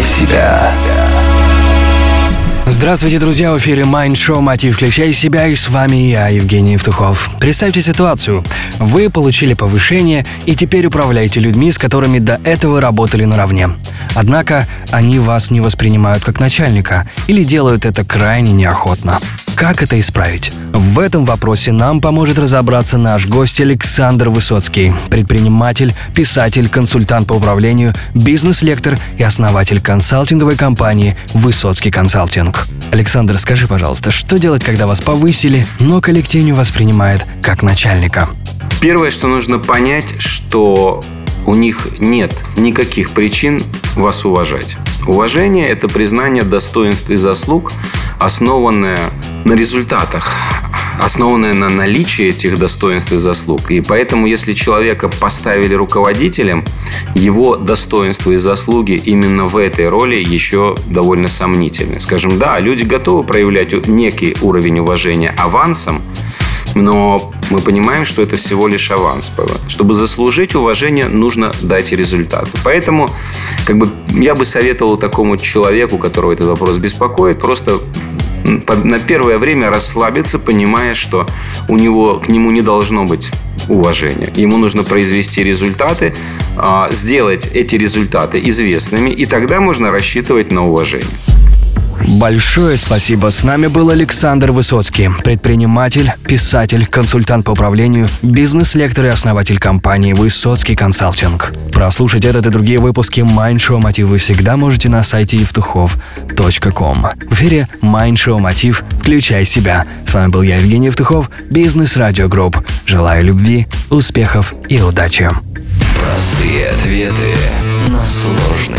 Себя. Здравствуйте, друзья! В эфире Mind Show «Мотив. Включай себя» и с вами я, Евгений Евтухов. Представьте ситуацию. Вы получили повышение и теперь управляете людьми, с которыми до этого работали наравне. Однако они вас не воспринимают как начальника или делают это крайне неохотно. Как это исправить? В этом вопросе нам поможет разобраться наш гость Александр Высоцкий, предприниматель, писатель, консультант по управлению, бизнес-лектор и основатель консалтинговой компании «Высоцкий консалтинг». Александр, скажи, пожалуйста, что делать, когда вас повысили, но коллектив не воспринимает как начальника? Первое, что нужно понять, что у них нет никаких причин вас уважать. Уважение – это признание достоинств и заслуг, основанное на результатах, основанное на наличии этих достоинств и заслуг. И поэтому, если человека поставили руководителем, его достоинства и заслуги именно в этой роли еще довольно сомнительны. Скажем, да, люди готовы проявлять некий уровень уважения авансом, но мы понимаем, что это всего лишь аванс. Чтобы заслужить уважение, нужно дать результат. Поэтому как бы, я бы советовал такому человеку, которого этот вопрос беспокоит, просто на первое время расслабиться, понимая, что у него к нему не должно быть уважения. Ему нужно произвести результаты, а, сделать эти результаты известными, и тогда можно рассчитывать на уважение. Большое спасибо. С нами был Александр Высоцкий, предприниматель, писатель, консультант по управлению, бизнес-лектор и основатель компании «Высоцкий консалтинг». Прослушать этот и другие выпуски шоу Мотив вы всегда можете на сайте евтухов.ком. В эфире шоу Мотив «Включай себя». С вами был я, Евгений Евтухов, Бизнес Радио Групп. Желаю любви, успехов и удачи. Простые ответы на сложные